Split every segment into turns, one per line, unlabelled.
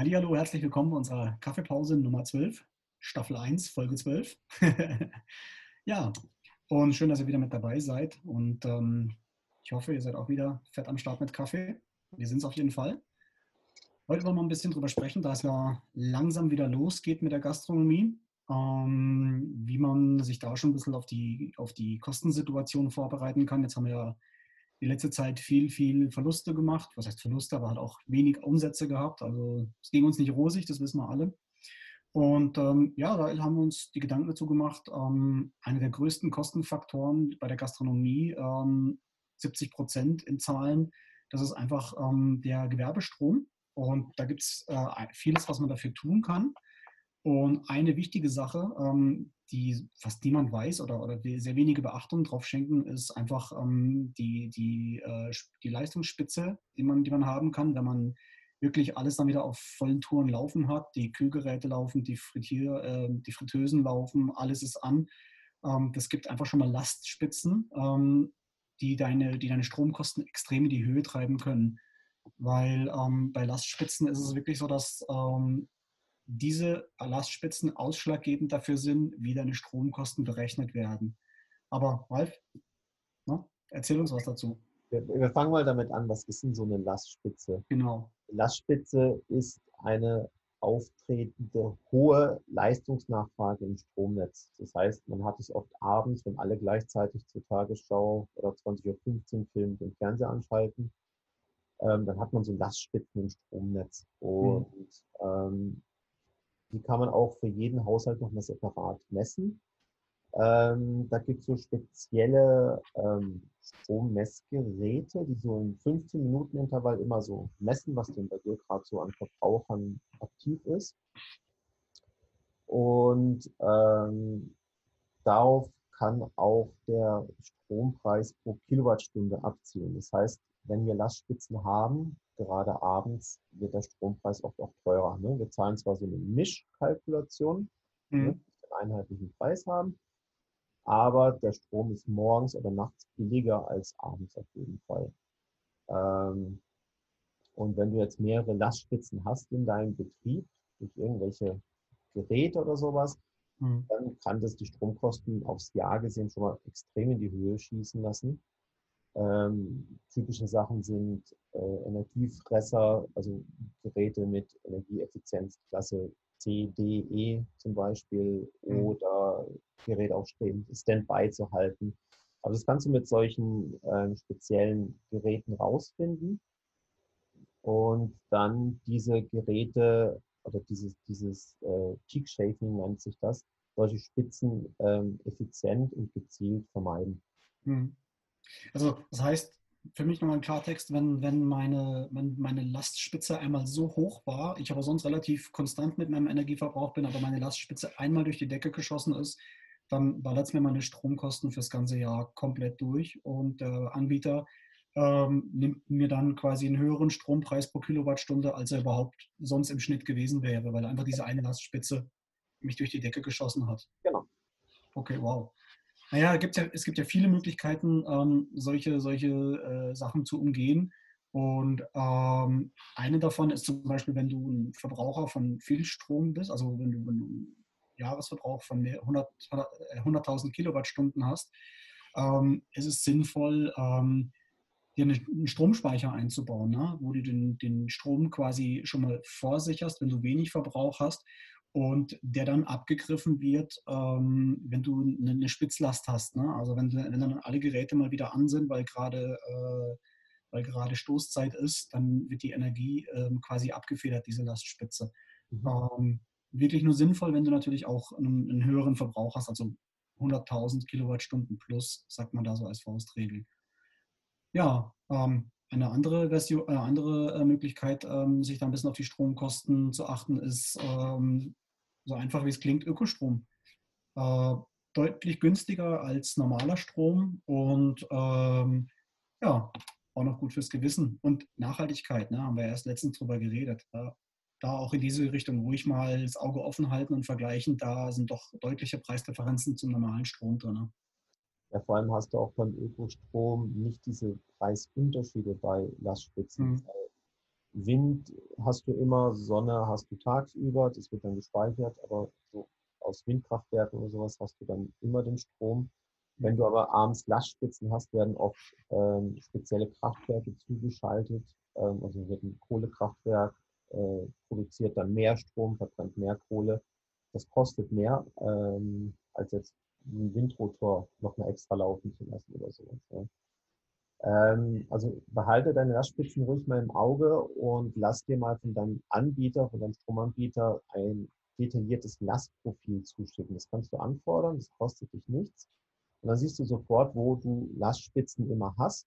Hallo, herzlich willkommen unserer Kaffeepause Nummer 12, Staffel 1, Folge 12. ja, und schön, dass ihr wieder mit dabei seid. Und ähm, ich hoffe, ihr seid auch wieder fett am Start mit Kaffee. Wir sind es auf jeden Fall. Heute wollen wir ein bisschen drüber sprechen, da es ja langsam wieder losgeht mit der Gastronomie, ähm, wie man sich da schon ein bisschen auf die, auf die Kostensituation vorbereiten kann. Jetzt haben wir ja die letzte Zeit viel, viel Verluste gemacht. Was heißt Verluste, aber hat auch wenig Umsätze gehabt. Also es ging uns nicht rosig, das wissen wir alle. Und ähm, ja, da haben wir uns die Gedanken dazu gemacht, ähm, einer der größten Kostenfaktoren bei der Gastronomie, ähm, 70 Prozent in Zahlen, das ist einfach ähm, der Gewerbestrom. Und da gibt es äh, vieles, was man dafür tun kann. Und eine wichtige Sache, ähm, die fast niemand weiß oder, oder sehr wenige Beachtung drauf schenken, ist einfach ähm, die, die, äh, die Leistungsspitze, die man, die man haben kann, wenn man wirklich alles dann wieder auf vollen Touren laufen hat. Die Kühlgeräte laufen, die, Frittier, äh, die Fritteusen laufen, alles ist an. Ähm, das gibt einfach schon mal Lastspitzen, ähm, die, deine, die deine Stromkosten extrem in die Höhe treiben können. Weil ähm, bei Lastspitzen ist es wirklich so, dass ähm, diese Lastspitzen ausschlaggebend dafür sind, wie deine Stromkosten berechnet werden. Aber Ralf, ne, erzähl uns was dazu.
Wir, wir, fangen mal damit an, was ist denn so eine Lastspitze?
Genau.
Lastspitze ist eine auftretende hohe Leistungsnachfrage im Stromnetz. Das heißt, man hat es oft abends, wenn alle gleichzeitig zur Tagesschau oder 20.15 Uhr Film den Fernseher anschalten, ähm, dann hat man so Lastspitzen im Stromnetz. Mhm. Und mhm. ähm, die kann man auch für jeden Haushalt nochmal separat messen. Ähm, da gibt es so spezielle ähm, Strommessgeräte, die so im 15-Minuten-Intervall immer so messen, was denn bei dir gerade so an Verbrauchern aktiv ist. Und ähm, darauf kann auch der Strompreis pro Kilowattstunde abzielen. Das heißt, wenn wir Lastspitzen haben, gerade abends wird der Strompreis oft auch teurer. Ne? Wir zahlen zwar so eine Mischkalkulation, ne, mhm. ne, einen einheitlichen Preis haben, aber der Strom ist morgens oder nachts billiger als abends auf jeden Fall. Ähm, und wenn du jetzt mehrere Lastspitzen hast in deinem Betrieb, durch irgendwelche Geräte oder sowas, mhm. dann kann das die Stromkosten aufs Jahr gesehen schon mal extrem in die Höhe schießen lassen. Ähm, typische Sachen sind äh, Energiefresser, also Geräte mit Energieeffizienzklasse C, D, E zum Beispiel mhm. oder Geräte auch Standby zu halten. Aber das kannst du mit solchen äh, speziellen Geräten rausfinden und dann diese Geräte oder dieses, dieses äh, Cheek Shaping nennt sich das, solche Spitzen ähm, effizient und gezielt vermeiden.
Mhm. Also das heißt, für mich nochmal ein Klartext, wenn, wenn meine, wenn meine Lastspitze einmal so hoch war, ich aber sonst relativ konstant mit meinem Energieverbrauch bin, aber meine Lastspitze einmal durch die Decke geschossen ist, dann ballert es mir meine Stromkosten fürs ganze Jahr komplett durch und der Anbieter ähm, nimmt mir dann quasi einen höheren Strompreis pro Kilowattstunde, als er überhaupt sonst im Schnitt gewesen wäre, weil einfach diese eine Lastspitze mich durch die Decke geschossen hat.
Genau.
Okay, wow. Naja, gibt ja, es gibt ja viele Möglichkeiten, ähm, solche, solche äh, Sachen zu umgehen. Und ähm, eine davon ist zum Beispiel, wenn du ein Verbraucher von viel Strom bist, also wenn du, wenn du einen Jahresverbrauch von 100.000 100 äh, Kilowattstunden hast, ähm, ist es sinnvoll, ähm, dir einen Stromspeicher einzubauen, ne? wo du den, den Strom quasi schon mal vorsicherst, wenn du wenig Verbrauch hast und der dann abgegriffen wird, ähm, wenn du eine, eine Spitzlast hast. Ne? Also wenn, wenn, dann alle Geräte mal wieder an sind, weil gerade äh, weil gerade Stoßzeit ist, dann wird die Energie ähm, quasi abgefedert, diese Lastspitze. Mhm. Ähm, wirklich nur sinnvoll, wenn du natürlich auch einen, einen höheren Verbrauch hast, also 100.000 Kilowattstunden plus, sagt man da so als Faustregel. Ja, ähm, eine andere, Version, eine äh, andere äh, Möglichkeit, ähm, sich da ein bisschen auf die Stromkosten zu achten, ist ähm, so einfach wie es klingt, Ökostrom. Äh, deutlich günstiger als normaler Strom und ähm, ja, auch noch gut fürs Gewissen. Und Nachhaltigkeit, ne, haben wir erst letztens drüber geredet. Ja, da auch in diese Richtung ruhig mal das Auge offen halten und vergleichen, da sind doch deutliche Preisdifferenzen zum normalen Strom drin. Ne?
Ja, vor allem hast du auch beim Ökostrom nicht diese Preisunterschiede bei Lastspitzen. Mhm. Wind hast du immer, Sonne hast du tagsüber, das wird dann gespeichert, aber so aus Windkraftwerken oder sowas hast du dann immer den Strom. Wenn du aber abends Lastspitzen hast, werden oft ähm, spezielle Kraftwerke zugeschaltet. Ähm, also wird ein Kohlekraftwerk äh, produziert dann mehr Strom, verbrennt mehr Kohle. Das kostet mehr, ähm, als jetzt einen Windrotor noch mal extra laufen zu lassen oder sowas. Ja. Ähm, also behalte deine Lastspitzen ruhig mal im Auge und lass dir mal von deinem Anbieter, von deinem Stromanbieter ein detailliertes Lastprofil zuschicken. Das kannst du anfordern, das kostet dich nichts. Und dann siehst du sofort, wo du Lastspitzen immer hast.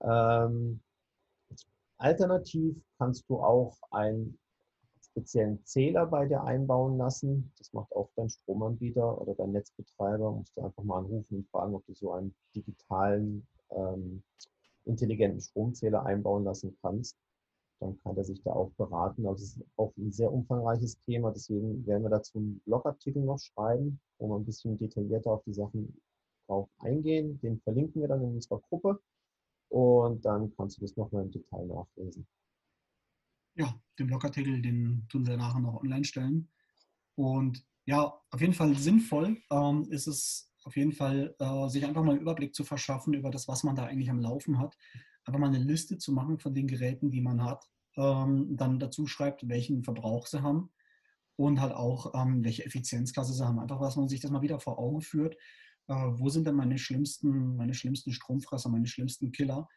Ähm, alternativ kannst du auch einen speziellen Zähler bei dir einbauen lassen. Das macht auch dein Stromanbieter oder dein Netzbetreiber. Musst du einfach mal anrufen und fragen, ob du so einen digitalen ähm, intelligenten Stromzähler einbauen lassen kannst, dann kann er sich da auch beraten. Also es ist auch ein sehr umfangreiches Thema, deswegen werden wir dazu einen Blogartikel noch schreiben, wo wir ein bisschen detaillierter auf die Sachen drauf eingehen. Den verlinken wir dann in unserer Gruppe und dann kannst du das nochmal im Detail nachlesen.
Ja, den Blogartikel, den tun wir nachher noch online stellen. Und ja, auf jeden Fall sinnvoll ähm, ist es auf jeden Fall, äh, sich einfach mal einen Überblick zu verschaffen über das, was man da eigentlich am Laufen hat. Einfach mal eine Liste zu machen von den Geräten, die man hat. Ähm, dann dazu schreibt, welchen Verbrauch sie haben und halt auch, ähm, welche Effizienzklasse sie haben. Einfach, dass man sich das mal wieder vor Augen führt. Äh, wo sind denn meine schlimmsten, meine schlimmsten Stromfresser, meine schlimmsten Killer?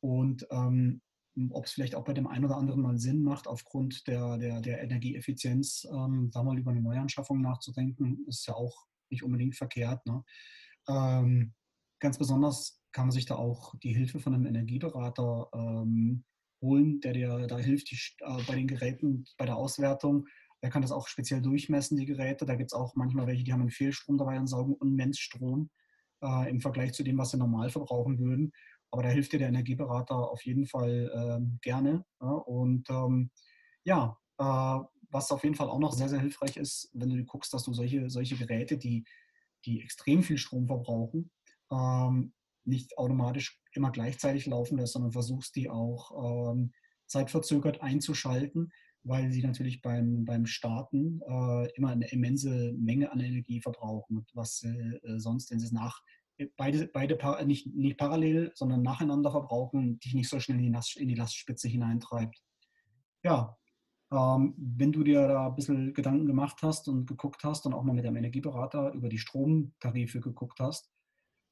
Und ähm, ob es vielleicht auch bei dem einen oder anderen mal Sinn macht, aufgrund der, der, der Energieeffizienz ähm, da mal über eine Neuanschaffung nachzudenken, ist ja auch nicht unbedingt verkehrt. Ne? Ähm, ganz besonders kann man sich da auch die Hilfe von einem Energieberater ähm, holen, der dir da hilft die, äh, bei den Geräten, bei der Auswertung. Der kann das auch speziell durchmessen, die Geräte. Da gibt es auch manchmal welche, die haben einen Fehlstrom dabei und saugen immens Strom äh, im Vergleich zu dem, was sie normal verbrauchen würden. Aber da hilft dir der Energieberater auf jeden Fall äh, gerne. Ja? Und ähm, ja, äh, was auf jeden Fall auch noch sehr, sehr hilfreich ist, wenn du guckst, dass du solche, solche Geräte, die, die extrem viel Strom verbrauchen, ähm, nicht automatisch immer gleichzeitig laufen lässt, sondern versuchst, die auch ähm, zeitverzögert einzuschalten, weil sie natürlich beim, beim Starten äh, immer eine immense Menge an Energie verbrauchen, was äh, sonst, wenn sie es nach beide, beide nicht, nicht parallel, sondern nacheinander verbrauchen, dich nicht so schnell in die, Last, in die Lastspitze hineintreibt. Ja, wenn du dir da ein bisschen Gedanken gemacht hast und geguckt hast und auch mal mit dem Energieberater über die Stromtarife geguckt hast,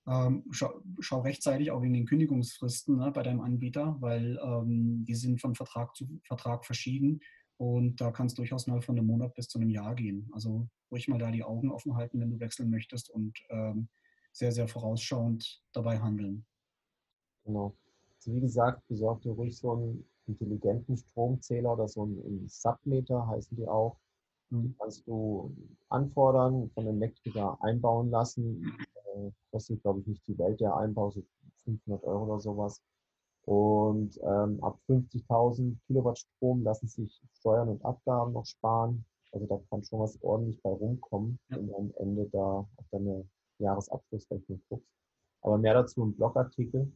ähm, schau, schau, rechtzeitig auch wegen den Kündigungsfristen ne, bei deinem Anbieter, weil ähm, die sind von Vertrag zu Vertrag verschieden und da kann es durchaus mal von einem Monat bis zu einem Jahr gehen. Also ruhig mal da die Augen offen halten, wenn du wechseln möchtest und ähm, sehr, sehr vorausschauend dabei handeln.
Genau. Also wie gesagt, besorg dir ruhig so einen intelligenten Stromzähler oder so ein Submeter heißen die auch. Die kannst du anfordern, von dem Elektriker einbauen lassen. Äh, kostet, glaube ich, nicht die Welt der Einbau, so 500 Euro oder sowas. Und ähm, ab 50.000 Kilowatt Strom lassen sich Steuern und Abgaben noch sparen. Also da kann schon was ordentlich bei rumkommen, wenn du am Ende da auf deine Jahresabschlussrechnung guckst. Aber mehr dazu im Blogartikel.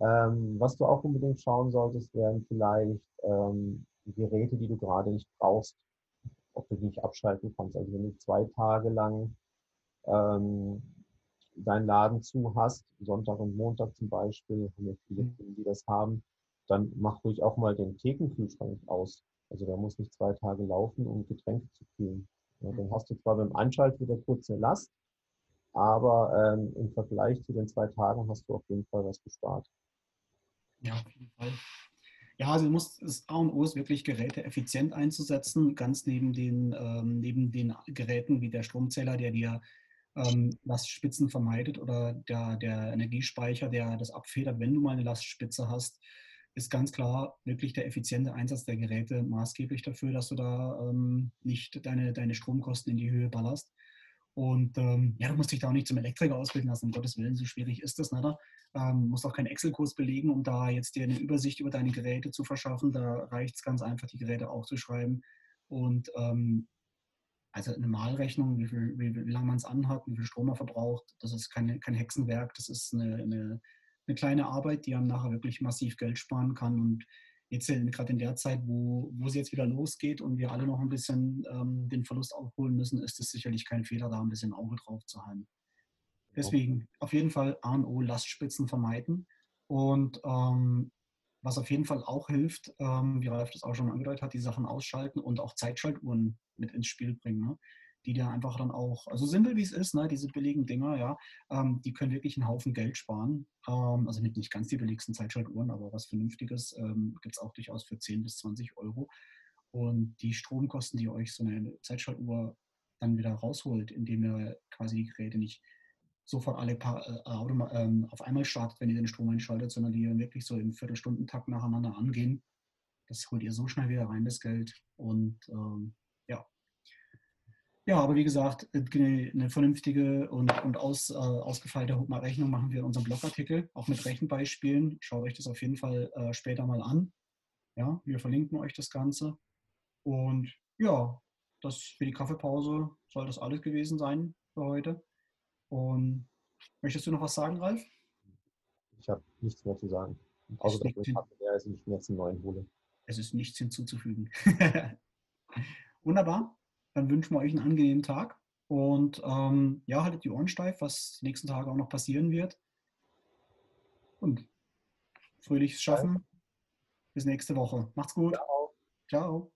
Ähm, was du auch unbedingt schauen solltest, wären vielleicht ähm, Geräte, die du gerade nicht brauchst, ob du die nicht abschalten kannst. Also wenn du zwei Tage lang ähm, deinen Laden zu hast, Sonntag und Montag zum Beispiel, haben ja viele mhm. Kunden, die das haben, dann mach ruhig auch mal den Thekenkühlschrank aus. Also der muss nicht zwei Tage laufen, um Getränke zu kühlen. Ja, dann hast du zwar beim Anschalt wieder kurze Last, aber ähm, im Vergleich zu den zwei Tagen hast du auf jeden Fall was gespart.
Ja, auf jeden Fall. Ja, also du musst, das A und O ist wirklich Geräte effizient einzusetzen, ganz neben den, ähm, neben den Geräten wie der Stromzähler, der dir ähm, Lastspitzen vermeidet oder der, der Energiespeicher, der das abfedert, wenn du mal eine Lastspitze hast, ist ganz klar wirklich der effiziente Einsatz der Geräte maßgeblich dafür, dass du da ähm, nicht deine, deine Stromkosten in die Höhe ballerst. Und ähm, ja, du musst dich da auch nicht zum Elektriker ausbilden lassen, um Gottes Willen, so schwierig ist das nicht. Ne? Ähm, musst auch keinen Excel-Kurs belegen, um da jetzt dir eine Übersicht über deine Geräte zu verschaffen. Da reicht es ganz einfach, die Geräte aufzuschreiben. Und ähm, also eine Malrechnung, wie, viel, wie, wie lange man es anhat, wie viel Strom er verbraucht, das ist keine, kein Hexenwerk, das ist eine, eine, eine, kleine Arbeit, die einem nachher wirklich massiv Geld sparen kann. Und jetzt gerade in der Zeit, wo, wo es jetzt wieder losgeht und wir alle noch ein bisschen ähm, den Verlust aufholen müssen, ist es sicherlich kein Fehler, da ein bisschen Auge drauf zu haben. Deswegen auf jeden Fall A und O Lastspitzen vermeiden. Und ähm, was auf jeden Fall auch hilft, ähm, wie Ralf das auch schon angedeutet hat, die Sachen ausschalten und auch Zeitschaltuhren mit ins Spiel bringen. Ne? Die dir einfach dann auch, also simpel wie es ist, ne, diese billigen Dinger, ja, ähm, die können wirklich einen Haufen Geld sparen. Ähm, also nicht, nicht ganz die billigsten Zeitschaltuhren, aber was Vernünftiges ähm, gibt es auch durchaus für 10 bis 20 Euro. Und die Stromkosten, die euch so eine Zeitschaltuhr dann wieder rausholt, indem ihr quasi die Geräte nicht sofort alle paar, äh, ähm, auf einmal startet, wenn ihr den Strom einschaltet, sondern die wirklich so im Viertelstundentakt nacheinander angehen. Das holt ihr so schnell wieder rein, das Geld. Und ähm, ja, aber wie gesagt, eine vernünftige und, und aus, äh, ausgefeilte Rechnung machen wir in unserem Blogartikel, auch mit Rechenbeispielen. Schaut euch das auf jeden Fall äh, später mal an. Ja, wir verlinken euch das Ganze. Und ja, das für die Kaffeepause soll das alles gewesen sein für heute. Und möchtest du noch was sagen, Ralf?
Ich habe nichts mehr zu sagen. Außer dass ich ist und ich mir jetzt einen neuen hole.
Es ist nichts hinzuzufügen. Wunderbar dann wünschen wir euch einen angenehmen Tag. Und ähm, ja, haltet die Ohren steif, was die nächsten Tage auch noch passieren wird. Und fröhliches Schaffen. Bis nächste Woche. Macht's gut. Ciao. Ciao.